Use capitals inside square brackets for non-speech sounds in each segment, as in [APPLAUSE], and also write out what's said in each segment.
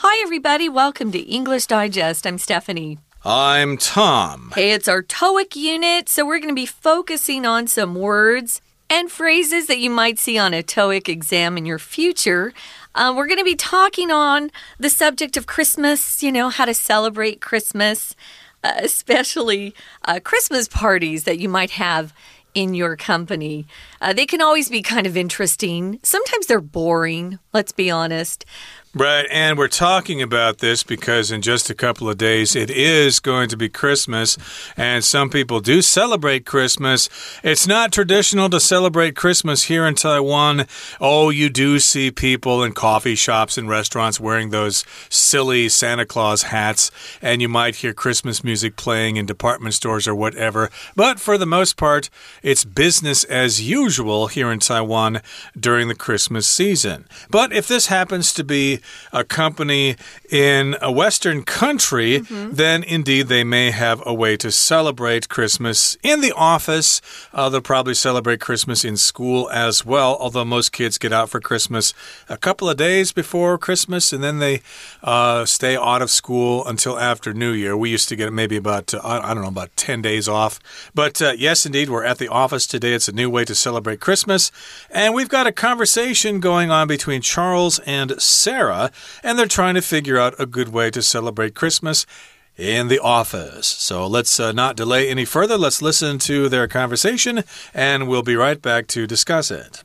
Hi, everybody. Welcome to English Digest. I'm Stephanie. I'm Tom. Hey, it's our TOEIC unit, so we're going to be focusing on some words and phrases that you might see on a TOEIC exam in your future. Uh, we're going to be talking on the subject of Christmas, you know, how to celebrate Christmas, uh, especially uh, Christmas parties that you might have in your company. Uh, they can always be kind of interesting. Sometimes they're boring, let's be honest. Right, and we're talking about this because in just a couple of days it is going to be Christmas, and some people do celebrate Christmas. It's not traditional to celebrate Christmas here in Taiwan. Oh, you do see people in coffee shops and restaurants wearing those silly Santa Claus hats, and you might hear Christmas music playing in department stores or whatever. But for the most part, it's business as usual here in Taiwan during the Christmas season. But if this happens to be a company in a Western country, mm -hmm. then indeed they may have a way to celebrate Christmas in the office. Uh, they'll probably celebrate Christmas in school as well, although most kids get out for Christmas a couple of days before Christmas and then they uh, stay out of school until after New Year. We used to get maybe about, uh, I don't know, about 10 days off. But uh, yes, indeed, we're at the office today. It's a new way to celebrate Christmas. And we've got a conversation going on between Charles and Sarah. And they're trying to figure out a good way to celebrate Christmas in the office. So let's uh, not delay any further. Let's listen to their conversation, and we'll be right back to discuss it.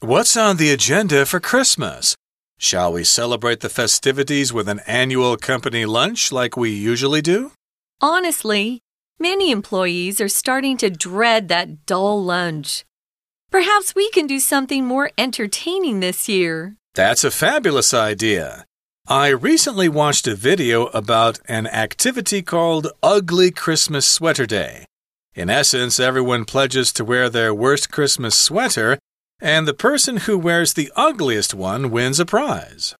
What's on the agenda for Christmas? Shall we celebrate the festivities with an annual company lunch like we usually do? Honestly, many employees are starting to dread that dull lunch. Perhaps we can do something more entertaining this year. That's a fabulous idea. I recently watched a video about an activity called Ugly Christmas Sweater Day. In essence, everyone pledges to wear their worst Christmas sweater, and the person who wears the ugliest one wins a prize.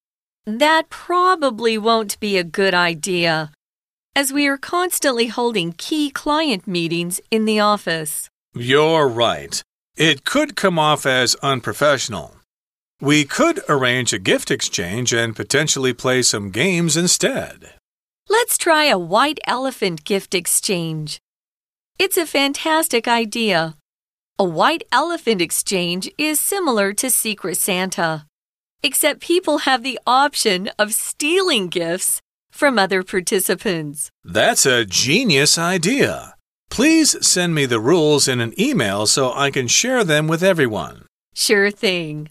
That probably won't be a good idea, as we are constantly holding key client meetings in the office. You're right. It could come off as unprofessional. We could arrange a gift exchange and potentially play some games instead. Let's try a white elephant gift exchange. It's a fantastic idea. A white elephant exchange is similar to Secret Santa, except people have the option of stealing gifts from other participants. That's a genius idea. Please send me the rules in an email so I can share them with everyone. Sure thing.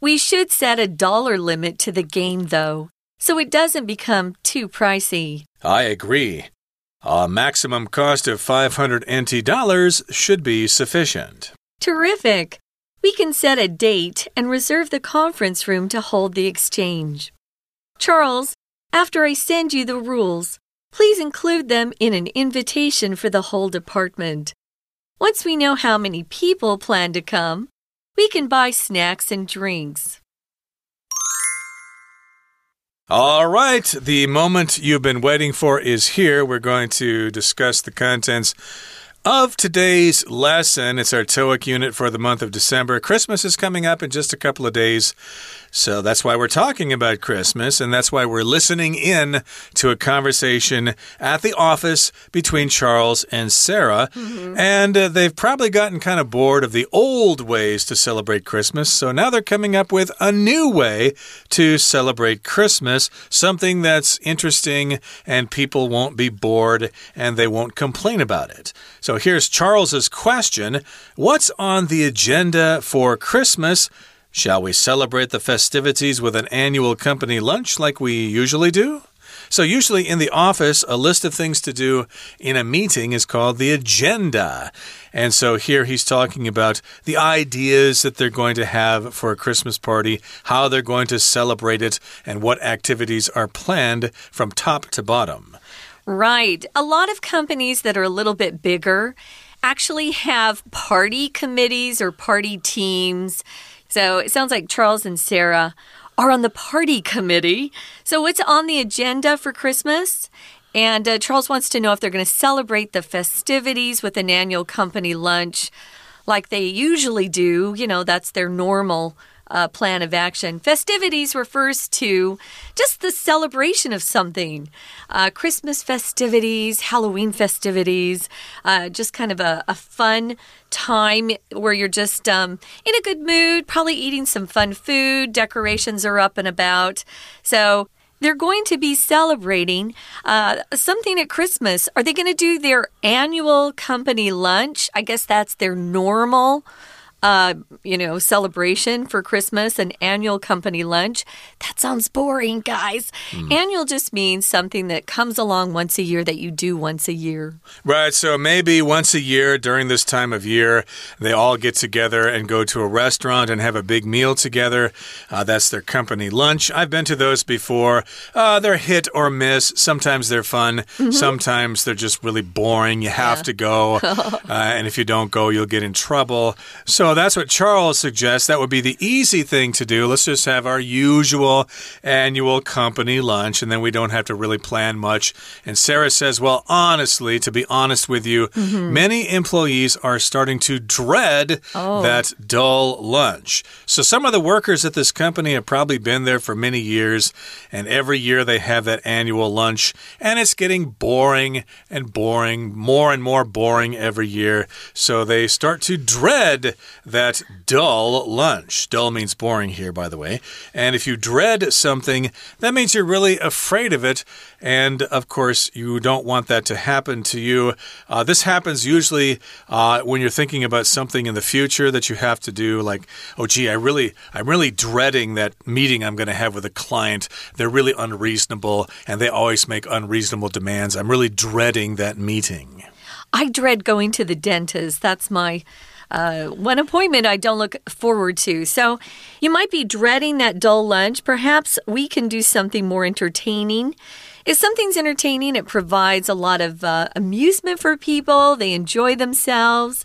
We should set a dollar limit to the game, though, so it doesn't become too pricey. I agree. A maximum cost of 500 NT dollars should be sufficient. Terrific. We can set a date and reserve the conference room to hold the exchange. Charles, after I send you the rules, Please include them in an invitation for the whole department. Once we know how many people plan to come, we can buy snacks and drinks. All right, the moment you've been waiting for is here. We're going to discuss the contents of today's lesson. It's our TOEIC unit for the month of December. Christmas is coming up in just a couple of days. So that's why we're talking about Christmas, and that's why we're listening in to a conversation at the office between Charles and Sarah. Mm -hmm. And uh, they've probably gotten kind of bored of the old ways to celebrate Christmas. So now they're coming up with a new way to celebrate Christmas, something that's interesting and people won't be bored and they won't complain about it. So here's Charles's question What's on the agenda for Christmas? Shall we celebrate the festivities with an annual company lunch like we usually do? So, usually in the office, a list of things to do in a meeting is called the agenda. And so here he's talking about the ideas that they're going to have for a Christmas party, how they're going to celebrate it, and what activities are planned from top to bottom. Right. A lot of companies that are a little bit bigger actually have party committees or party teams. So it sounds like Charles and Sarah are on the party committee. So, what's on the agenda for Christmas? And uh, Charles wants to know if they're going to celebrate the festivities with an annual company lunch like they usually do. You know, that's their normal uh, plan of action. Festivities refers to just the celebration of something. Uh, Christmas festivities, Halloween festivities, uh, just kind of a, a, fun time where you're just um, in a good mood, probably eating some fun food, decorations are up and about. So, they're going to be celebrating uh, something at Christmas. Are they going to do their annual company lunch? I guess that's their normal uh, you know, celebration for Christmas, an annual company lunch. That sounds boring, guys. Mm. Annual just means something that comes along once a year that you do once a year. Right. So maybe once a year during this time of year, they all get together and go to a restaurant and have a big meal together. Uh, that's their company lunch. I've been to those before. Uh, they're hit or miss. Sometimes they're fun. Mm -hmm. Sometimes they're just really boring. You have yeah. to go. [LAUGHS] uh, and if you don't go, you'll get in trouble. So that's what Charles suggests. That would be the easy thing to do. Let's just have our usual annual company lunch, and then we don't have to really plan much. And Sarah says, Well, honestly, to be honest with you, mm -hmm. many employees are starting to dread oh. that dull lunch. So some of the workers at this company have probably been there for many years, and every year they have that annual lunch, and it's getting boring and boring, more and more boring every year. So they start to dread that dull lunch. Dull means boring here, by the way. And if you dread something, that means you're really afraid of it. And of course, you don't want that to happen to you. Uh, this happens usually uh, when you're thinking about something in the future that you have to do, like, oh, gee, I really, I'm really dreading that meeting I'm going to have with a client. They're really unreasonable and they always make unreasonable demands. I'm really dreading that meeting. I dread going to the dentist. That's my uh, one appointment I don't look forward to. So you might be dreading that dull lunch. Perhaps we can do something more entertaining. If something's entertaining, it provides a lot of uh, amusement for people, they enjoy themselves.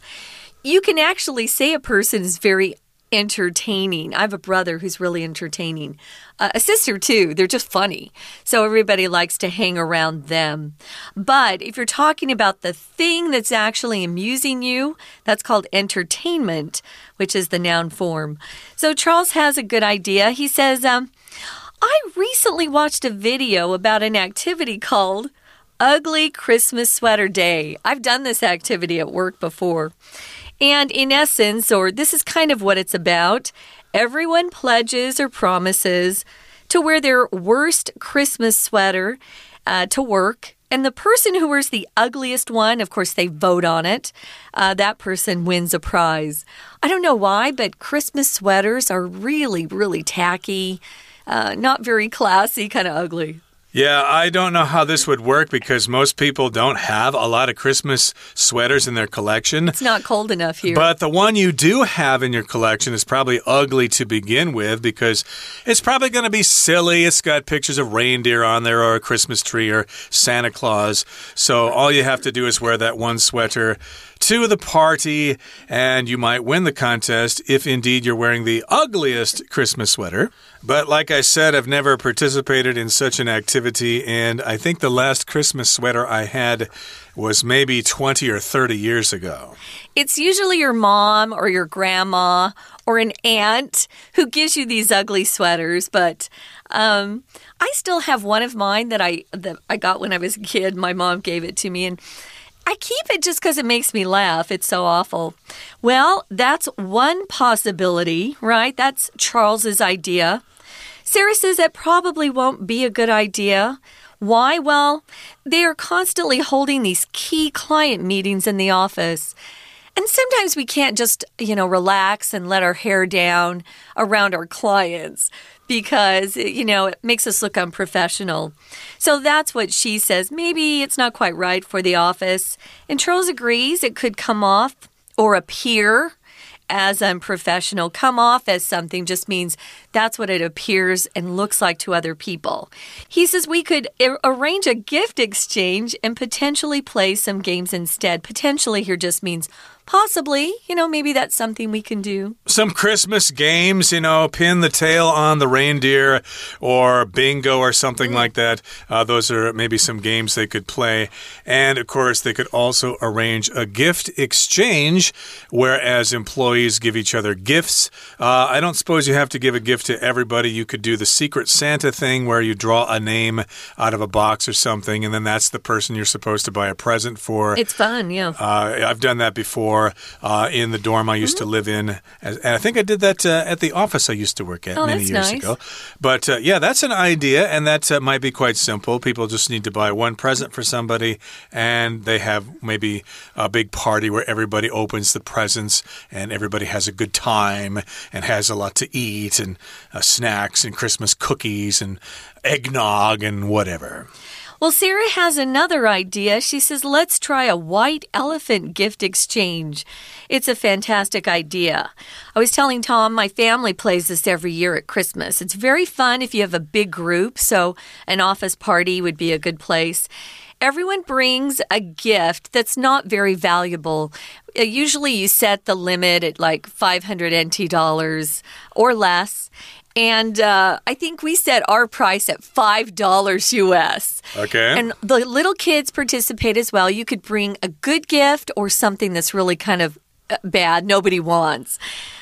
You can actually say a person is very entertaining. I have a brother who's really entertaining, uh, a sister too. They're just funny. So everybody likes to hang around them. But if you're talking about the thing that's actually amusing you, that's called entertainment, which is the noun form. So Charles has a good idea. He says, um, I recently watched a video about an activity called Ugly Christmas Sweater Day. I've done this activity at work before. And in essence, or this is kind of what it's about, everyone pledges or promises to wear their worst Christmas sweater uh, to work. And the person who wears the ugliest one, of course, they vote on it. Uh, that person wins a prize. I don't know why, but Christmas sweaters are really, really tacky, uh, not very classy, kind of ugly. Yeah, I don't know how this would work because most people don't have a lot of Christmas sweaters in their collection. It's not cold enough here. But the one you do have in your collection is probably ugly to begin with because it's probably going to be silly. It's got pictures of reindeer on there or a Christmas tree or Santa Claus. So all you have to do is wear that one sweater to the party, and you might win the contest if indeed you're wearing the ugliest Christmas sweater. But like I said, I've never participated in such an activity, and I think the last Christmas sweater I had was maybe 20 or 30 years ago. It's usually your mom or your grandma or an aunt who gives you these ugly sweaters, but um, I still have one of mine that I that I got when I was a kid. My mom gave it to me and I keep it just because it makes me laugh. It's so awful. Well, that's one possibility, right? That's Charles's idea. Sarah says that probably won't be a good idea. Why? Well, they are constantly holding these key client meetings in the office. And sometimes we can't just, you know, relax and let our hair down around our clients because, you know, it makes us look unprofessional. So that's what she says. Maybe it's not quite right for the office. And Charles agrees it could come off or appear as unprofessional. Come off as something just means that's what it appears and looks like to other people. He says we could arrange a gift exchange and potentially play some games instead. Potentially here just means possibly, you know, maybe that's something we can do. Some Christmas games, you know, pin the tail on the reindeer or bingo or something like that. Uh, those are maybe some games they could play. And of course, they could also arrange a gift exchange, whereas employees give each other gifts. Uh, I don't suppose you have to give a gift to everybody. You could do the Secret Santa thing where you draw a name out of a box or something, and then that's the person you're supposed to buy a present for. It's fun, yeah. Uh, I've done that before uh, in the dorm I used Mm-hmm. to live in. And I think I did that uh, at the office I used to work at Oh, many years nice. ago. But uh, yeah, that's an idea, and that uh, might be quite simple. People just need to buy one present for somebody, and they have maybe a big party where everybody opens the presents and everybody has a good time and has a lot to eat and uh, snacks and Christmas cookies and eggnog and whatever. Well, Sarah has another idea. She says, let's try a white elephant gift exchange. It's a fantastic idea. I was telling Tom, my family plays this every year at Christmas. It's very fun if you have a big group, so an office party would be a good place. Everyone brings a gift that's not very valuable. Uh, Usually, you set the limit at like 500 NT dollars or less. And uh, I think we set our price at $5 US. Okay. And the little kids participate as well. You could bring a good gift or something that's really kind of uh, bad, nobody wants.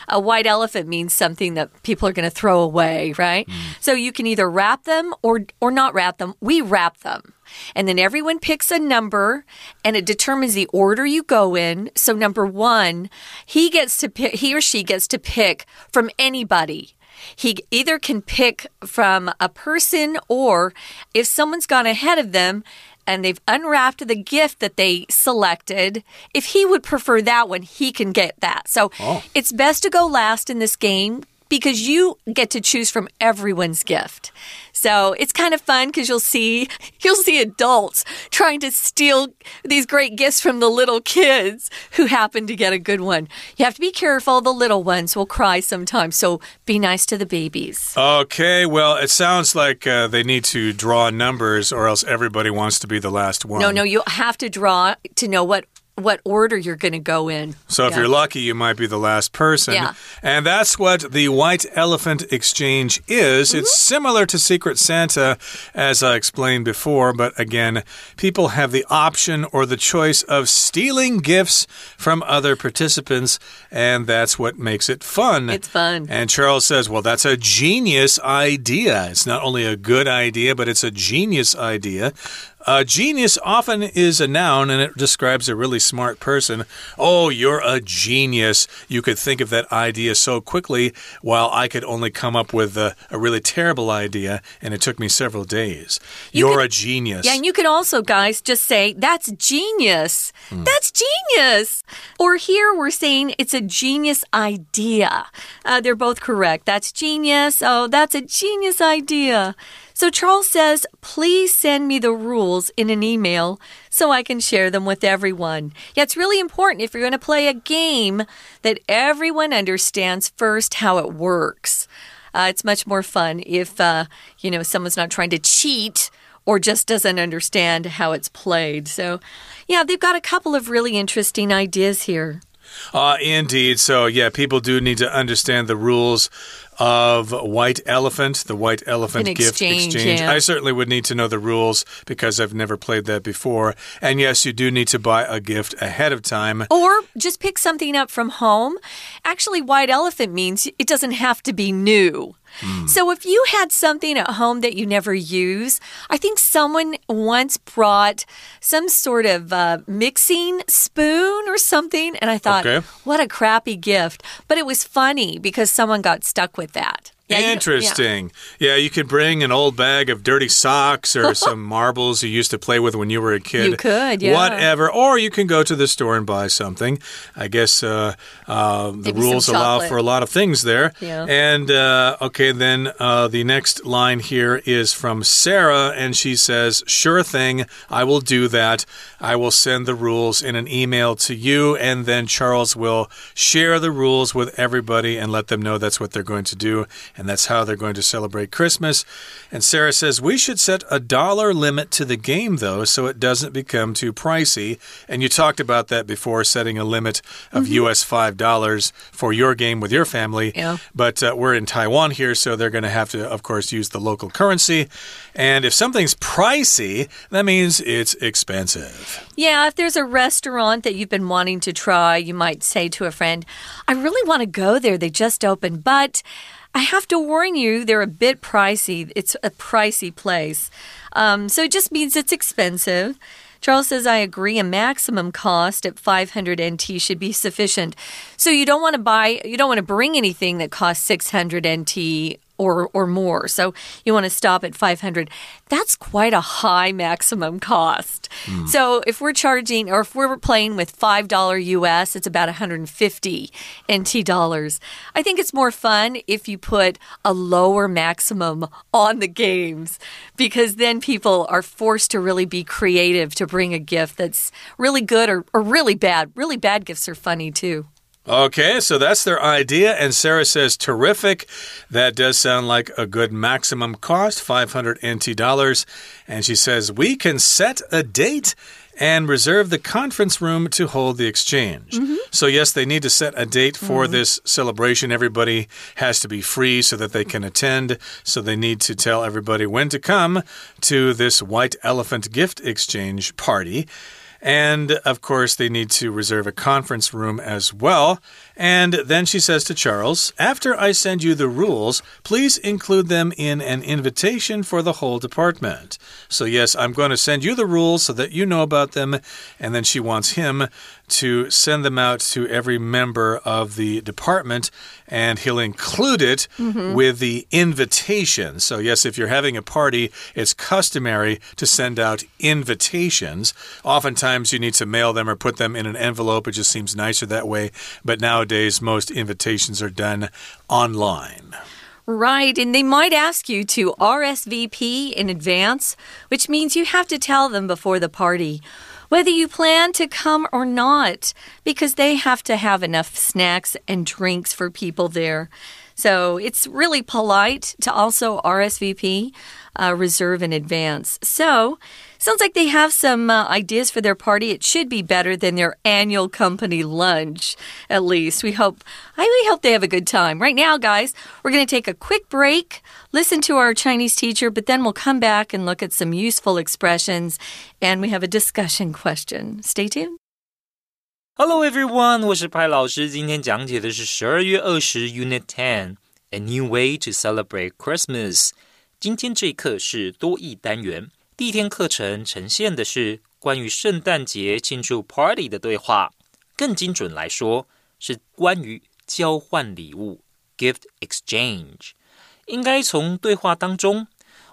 A white elephant means something that people are going to throw away, right? So you can either wrap them or or not wrap them. We wrap them. And then everyone picks a number and it determines the order you go in. So number 1, he gets to pick he or she gets to pick from anybody. He either can pick from a person or if someone's gone ahead of them and they've unwrapped the gift that they selected, if he would prefer that one, he can get that. So oh. it's best to go last in this game because you get to choose from everyone's gift. So it's kind of fun because you'll see [LAUGHS] you'll see adults trying to steal these great gifts from the little kids who happen to get a good one. You have to be careful. The little ones will cry sometimes, so be nice to the babies. Okay, well, it sounds like uh, they need to draw numbers, or else everybody wants to be the last one. No, no, you have to draw to know what what order you're going to go in. So if you're lucky, you might be the last person. Yeah. And that's what the White Elephant Exchange is. It's Mm-hmm. similar to Secret Santa, as I explained before, but again, people have the option or the choice of stealing gifts from other participants, and that's what makes it fun. It's fun. And Charles says, well, that's a genius idea. It's not only a good idea, but it's a genius idea. Uh, genius often is a noun and it describes a really smart person. Oh, you're a genius. You could think of that idea so quickly, while I could only come up with a, a really terrible idea, and it took me several days. You are could- a genius. Yeah, and you can also, guys, just say, that's genius. Hmm. That's genius. Or here we're saying it's a genius idea. Uh, they're both correct. That's genius. Oh, that's a genius idea. So Charles says, please send me the rules in an email so I can share them with everyone. Yeah, it's really important if you're going to play a game that everyone understands first how it works. Uh, it's much more fun if, uh, you know, someone's not trying to cheat or just doesn't understand how it's played. So, yeah, they've got a couple of really interesting ideas here. Uh, indeed. So, yeah, people do need to understand the rules of White Elephant, the White Elephant An gift exchange, exchange. yeah. I certainly would need to know the rules because I've never played that before. And yes, you do need to buy a gift ahead of time. Or just pick something up from home. Actually, white elephant means it doesn't have to be new. So if you had something at home that you never use, I think someone once brought some sort of uh, mixing spoon or something, and I thought, Okay. what a crappy gift. But it was funny because someone got stuck with that. Yeah, you yeah. Interesting. Yeah. you could bring an old bag of dirty socks or [LAUGHS] some marbles you used to play with when you were a kid. You could, yeah. Whatever. Or you can go to the store and buy something. I guess uh, uh, the Maybe rules allow for a lot of things there. Yeah. And uh, okay, then uh, the next line here is from Sarah, and she says, Sure thing, I will do that. I will send the rules in an email to you, and then Charles will share the rules with everybody and let them know that's what they're going to do. And that's how they're going to celebrate Christmas. And Sarah says we should set a dollar limit to the game, though, so it doesn't become too pricey. And you talked about that before, setting a limit of mm -hmm. US $5 for your game with your family. Yeah. But uh, we're in Taiwan here, so they're going to have to, of course, use the local currency. And if something's pricey, that means it's expensive. Yeah, if there's a restaurant that you've been wanting to try, you might say to a friend, I really want to go there. They just opened, but I have to warn you, they're a bit pricey. It's a pricey place. Um, so it just means it's expensive. Charles says, I agree. A maximum cost at 500 NT should be sufficient. So you don't want to buy, you don't want to bring anything that costs 600 NT or or more. So you want to stop at 500. That's quite a high maximum cost. Mm. So if we're charging or if we're playing with $5 US, it's about 150 NT dollars. I think it's more fun if you put a lower maximum on the games because then people are forced to really be creative to bring a gift that's really good or, or really bad. Really bad gifts are funny too. Okay, so that's their idea. And Sarah says, terrific. That does sound like a good maximum cost 500 NT dollars. And she says, we can set a date and reserve the conference room to hold the exchange. Mm -hmm. So, yes, they need to set a date for mm -hmm. this celebration. Everybody has to be free so that they can attend. So, they need to tell everybody when to come to this white elephant gift exchange party. And of course, they need to reserve a conference room as well. And then she says to Charles, After I send you the rules, please include them in an invitation for the whole department. So, yes, I'm going to send you the rules so that you know about them. And then she wants him to send them out to every member of the department, and he'll include it mm -hmm. with the invitation. So, yes, if you're having a party, it's customary to send out invitations. Oftentimes, you need to mail them or put them in an envelope. It just seems nicer that way. But nowadays, most invitations are done online. Right, and they might ask you to RSVP in advance, which means you have to tell them before the party whether you plan to come or not, because they have to have enough snacks and drinks for people there. So it's really polite to also RSVP, uh, reserve in advance. So Sounds like they have some uh, ideas for their party. It should be better than their annual company lunch, at least. We hope, I really hope they have a good time. Right now, guys, we're going to take a quick break, listen to our Chinese teacher, but then we'll come back and look at some useful expressions, and we have a discussion question. Stay tuned. Hello everyone，我是派老师。今天讲解的是十二月二十 Unit Ten A New Way to Celebrate Christmas. 今天这一课是多益单元。第一天课程呈现的是关于圣诞节庆祝 party 的对话，更精准来说是关于交换礼物 gift exchange。应该从对话当中。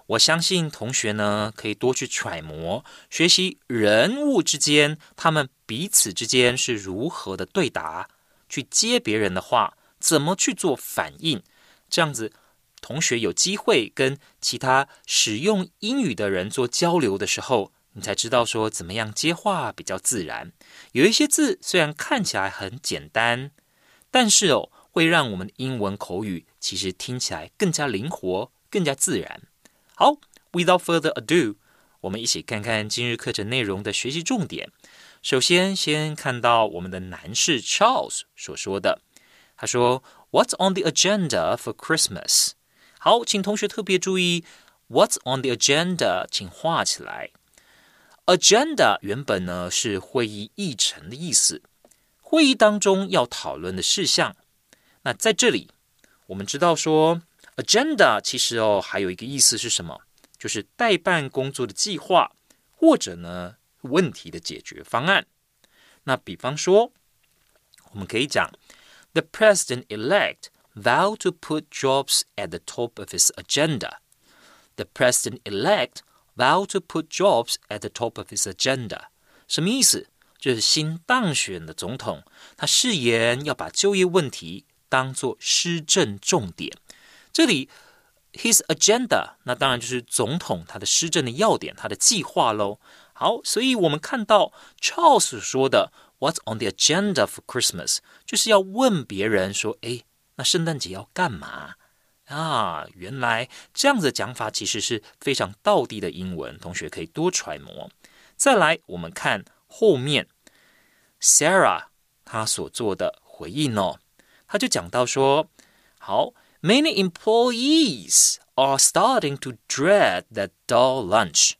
我相信同学呢，可以多去揣摩、学习人物之间，他们彼此之间是如何的对答，去接别人的话，怎么去做反应。这样子，同学有机会跟其他使用英语的人做交流的时候，你才知道说怎么样接话比较自然。有一些字虽然看起来很简单，但是哦，会让我们的英文口语其实听起来更加灵活、更加自然。好，without further ado，我们一起看看今日课程内容的学习重点。首先，先看到我们的男士 Charles 所说的，他说：“What's on the agenda for Christmas？” 好，请同学特别注意，“What's on the agenda？” 请画起来。Agenda 原本呢是会议议程的意思，会议当中要讨论的事项。那在这里，我们知道说。Agenda 其实哦，还有一个意思是什么？就是代办工作的计划，或者呢问题的解决方案。那比方说，我们可以讲，The president-elect vowed to put jobs at the top of his agenda. The president-elect vowed to put jobs at the top of his agenda. 什么意思？就是新当选的总统，他誓言要把就业问题当做施政重点。这里，his agenda，那当然就是总统他的施政的要点，他的计划喽。好，所以我们看到 Charles 说的 "What's on the agenda for Christmas"，就是要问别人说，哎， 那圣诞节要干嘛？啊，原来这样的讲法其实是非常道地的英文，同学可以多揣摩。再来，我们看后面，Sarah 她所做的回应哦，他就讲到说，好，Many employees are starting to dread that dull lunch。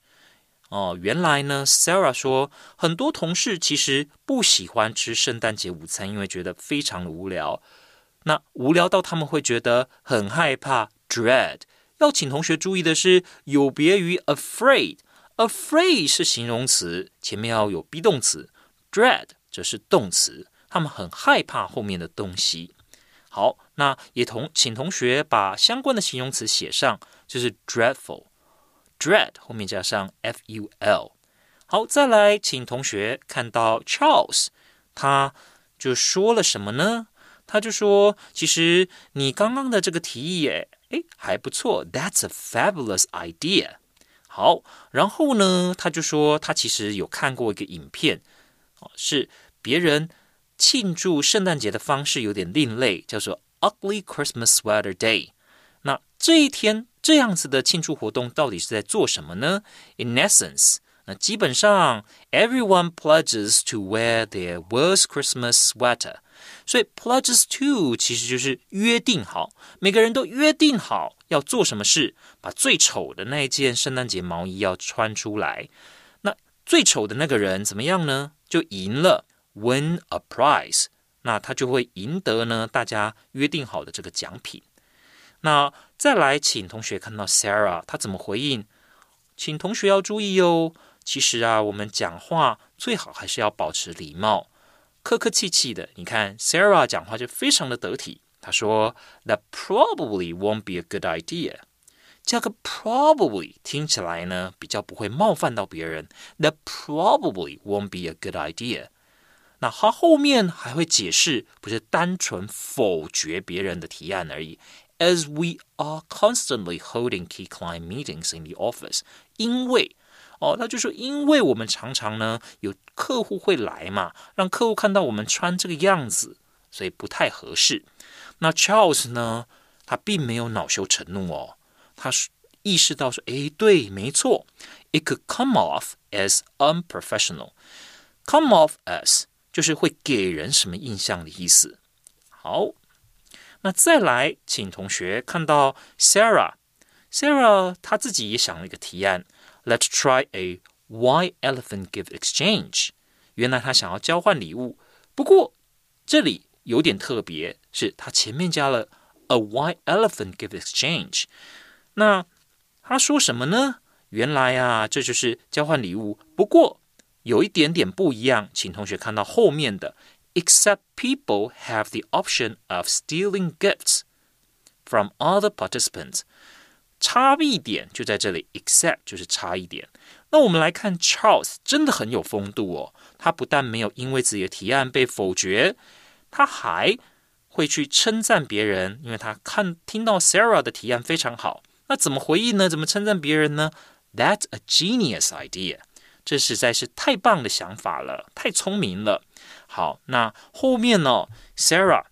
哦，原来呢，Sarah 说，很多同事其实不喜欢吃圣诞节午餐，因为觉得非常的无聊。那无聊到他们会觉得很害怕，dread。要请同学注意的是，有别于 afraid。afraid 是形容词，前面要有 be 动词；dread 则是动词。他们很害怕后面的东西。好，那也同请同学把相关的形容词写上，就是 dreadful。dread 后面加上 f u l。好，再来，请同学看到 Charles，他就说了什么呢？他就说：“其实你刚刚的这个提议，诶，还不错，That's a fabulous idea。”好，然后呢，他就说他其实有看过一个影片，是别人庆祝圣诞节的方式有点另类，叫做 Ugly Christmas Sweater Day。那这一天这样子的庆祝活动到底是在做什么呢？In essence，那基本上 everyone pledges to wear their worst Christmas sweater。所以 pledges to 其实就是约定好，每个人都约定好要做什么事，把最丑的那一件圣诞节毛衣要穿出来。那最丑的那个人怎么样呢？就赢了，win a prize。那他就会赢得呢大家约定好的这个奖品。那再来，请同学看到 Sarah 她怎么回应？请同学要注意哦。其实啊，我们讲话最好还是要保持礼貌。客客气气的，你看 Sarah 讲话就非常的得体。她说：“That probably won't be a good idea。”加个 probably 听起来呢比较不会冒犯到别人。That probably won't be a good idea。那他后面还会解释，不是单纯否决别人的提案而已。As we are constantly holding key client meetings in the office，因为 哦，他就说，因为我们常常呢有客户会来嘛，让客户看到我们穿这个样子，所以不太合适。那 Charles 呢，他并没有恼羞成怒哦，他意识到说，诶，对，没错，it could come off as unprofessional。come off as 就是会给人什么印象的意思。好，那再来，请同学看到 Sarah，Sarah 她自己也想了一个提案。Let's try a white elephant gift exchange。原来他想要交换礼物，不过这里有点特别，是他前面加了 a white elephant gift exchange。那他说什么呢？原来啊，这就是交换礼物，不过有一点点不一样，请同学看到后面的，except people have the option of stealing gifts from other participants。差异点就在这里，except 就是差异点。那我们来看 Charles，真的很有风度哦。他不但没有因为自己的提案被否决，他还会去称赞别人，因为他看听到 Sarah 的提案非常好。那怎么回应呢？怎么称赞别人呢？That's a genius idea。这实在是太棒的想法了，太聪明了。好，那后面呢？Sarah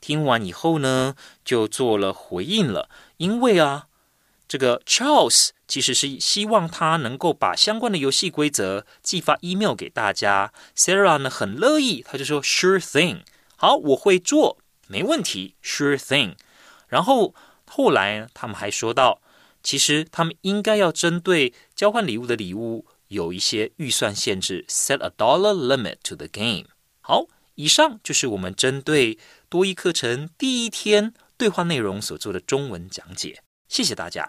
听完以后呢，就做了回应了。因为啊，这个 Charles 其实是希望他能够把相关的游戏规则寄发 email 给大家。Sarah 呢很乐意，他就说 Sure thing，好，我会做，没问题，Sure thing。然后后来他们还说到，其实他们应该要针对交换礼物的礼物有一些预算限制，set a dollar limit to the game。好，以上就是我们针对多益课程第一天。对话内容所做的中文讲解，谢谢大家。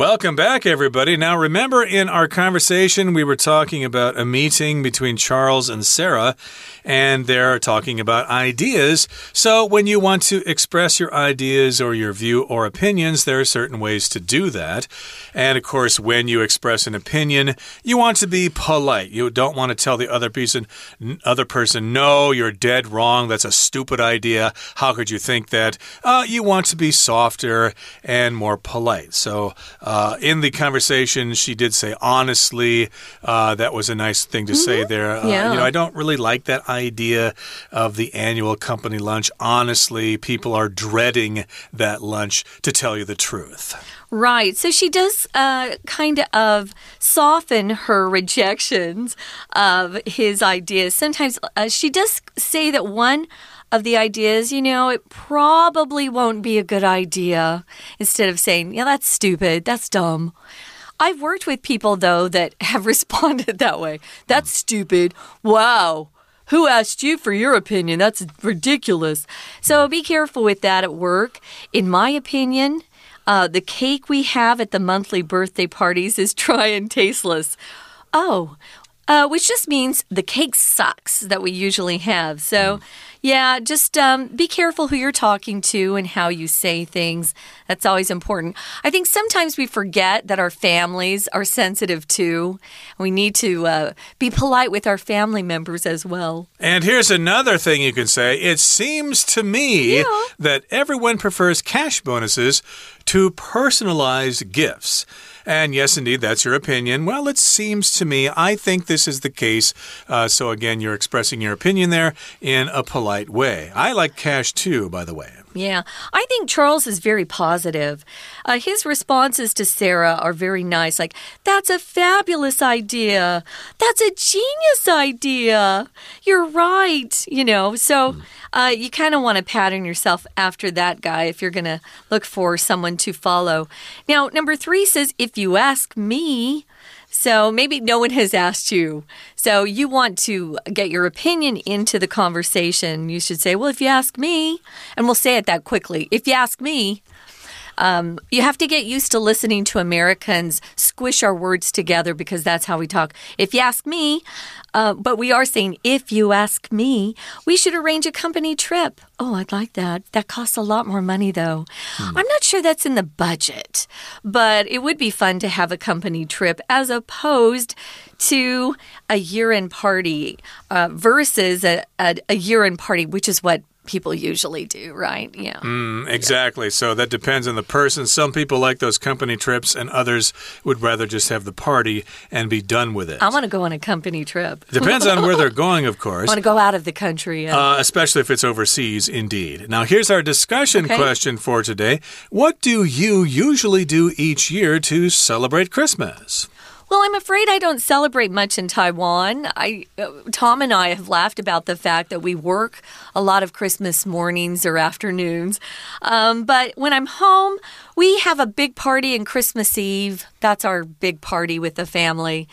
Welcome back, everybody. Now, remember in our conversation, we were talking about a meeting between Charles and Sarah, and they're talking about ideas. So, when you want to express your ideas or your view or opinions, there are certain ways to do that. And of course, when you express an opinion, you want to be polite. You don't want to tell the other person, other person, no, you're dead wrong. That's a stupid idea. How could you think that? Uh, you want to be softer and more polite. So, uh, in the conversation, she did say honestly. Uh, that was a nice thing to mm -hmm. say mm-hmm. there. Uh, yeah. You know, I don't really like that idea of the annual company lunch. Honestly, people are dreading that lunch to tell you the truth. Right. So she does uh, kind of soften her rejections of his ideas. Sometimes uh, she does say that one of the ideas, you know, it probably won't be a good idea. Instead of saying, yeah, that's stupid, that's dumb. I've worked with people, though, that [LAUGHS] have responded that way. That's stupid. Wow. Who asked you for your opinion? That's ridiculous. So be careful with that at work. In my opinion, uh, the cake we have at the monthly birthday parties is dry and tasteless. Oh, uh, which just means the cake sucks that we usually have. So. Mm. Yeah, just um, be careful who you're talking to and how you say things. That's always important. I think sometimes we forget that our families are sensitive too. We need to uh, be polite with our family members as well. And here's another thing you can say it seems to me yeah. that everyone prefers cash bonuses to personalized gifts. And yes, indeed, that's your opinion. Well, it seems to me, I think this is the case. Uh, so again, you're expressing your opinion there in a polite way. I like cash too, by the way. Yeah, I think Charles is very positive. Uh, his responses to Sarah are very nice. Like, that's a fabulous idea. That's a genius idea. You're right. You know, so uh, you kind of want to pattern yourself after that guy if you're going to look for someone to follow. Now, number three says, if you ask me, so maybe no one has asked you. So you want to get your opinion into the conversation. You should say, Well, if you ask me, and we'll say it that quickly. If you ask me, um, you have to get used to listening to Americans squish our words together because that's how we talk. If you ask me, uh, but we are saying, if you ask me, we should arrange a company trip. Oh, I'd like that. That costs a lot more money, though. Hmm. I'm not sure that's in the budget, but it would be fun to have a company trip as opposed to a year end party uh, versus a, a, a year end party, which is what people usually do, right? Yeah. Mm, exactly. Yeah. So that depends on the person. Some people like those company trips, and others would rather just have the party and be done with it. I want to go on a company trip. Depends on where they're [LAUGHS] going, of course. I want to go out of the country. Yeah. Uh, especially if it's overseas, indeed. Now, here's our discussion okay. question for today What do you usually do each year to celebrate Christmas? Well, I'm afraid I don't celebrate much in Taiwan. I, uh, Tom and I have laughed about the fact that we work a lot of Christmas mornings or afternoons. Um, but when I'm home, we have a big party on Christmas Eve. That's our big party with the family.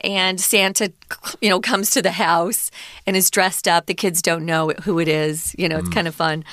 And Santa, you know, comes to the house and is dressed up. The kids don't know who it is. You know, it's mm. kind of fun.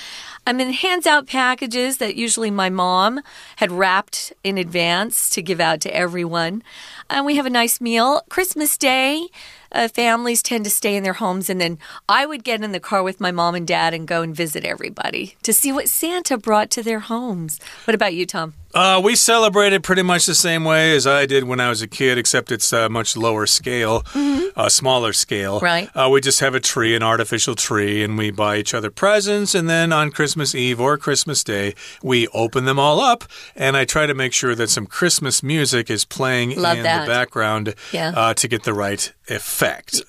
I mean, hands out packages that usually my mom had wrapped in advance to give out to everyone. And we have a nice meal. Christmas Day, uh, families tend to stay in their homes, and then I would get in the car with my mom and dad and go and visit everybody to see what Santa brought to their homes. What about you, Tom? Uh, we celebrated pretty much the same way as I did when I was a kid, except it's a much lower scale, mm -hmm. a smaller scale. Right. Uh, we just have a tree, an artificial tree, and we buy each other presents. And then on Christmas Eve or Christmas Day, we open them all up. And I try to make sure that some Christmas music is playing Love in that. the background yeah. uh, to get the right effect.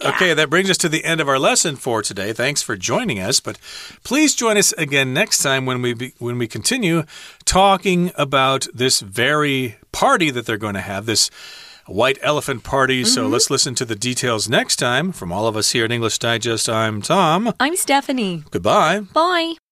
Yeah. Okay, that brings us to the end of our lesson for today. Thanks for joining us. But please join us again next time when we be, when we continue talking about this very party that they're going to have, this white elephant party. Mm -hmm. So mm-hmm. let's listen to the details next time. From all of us here at English Digest, I'm Tom. I'm Stephanie. Goodbye. Bye.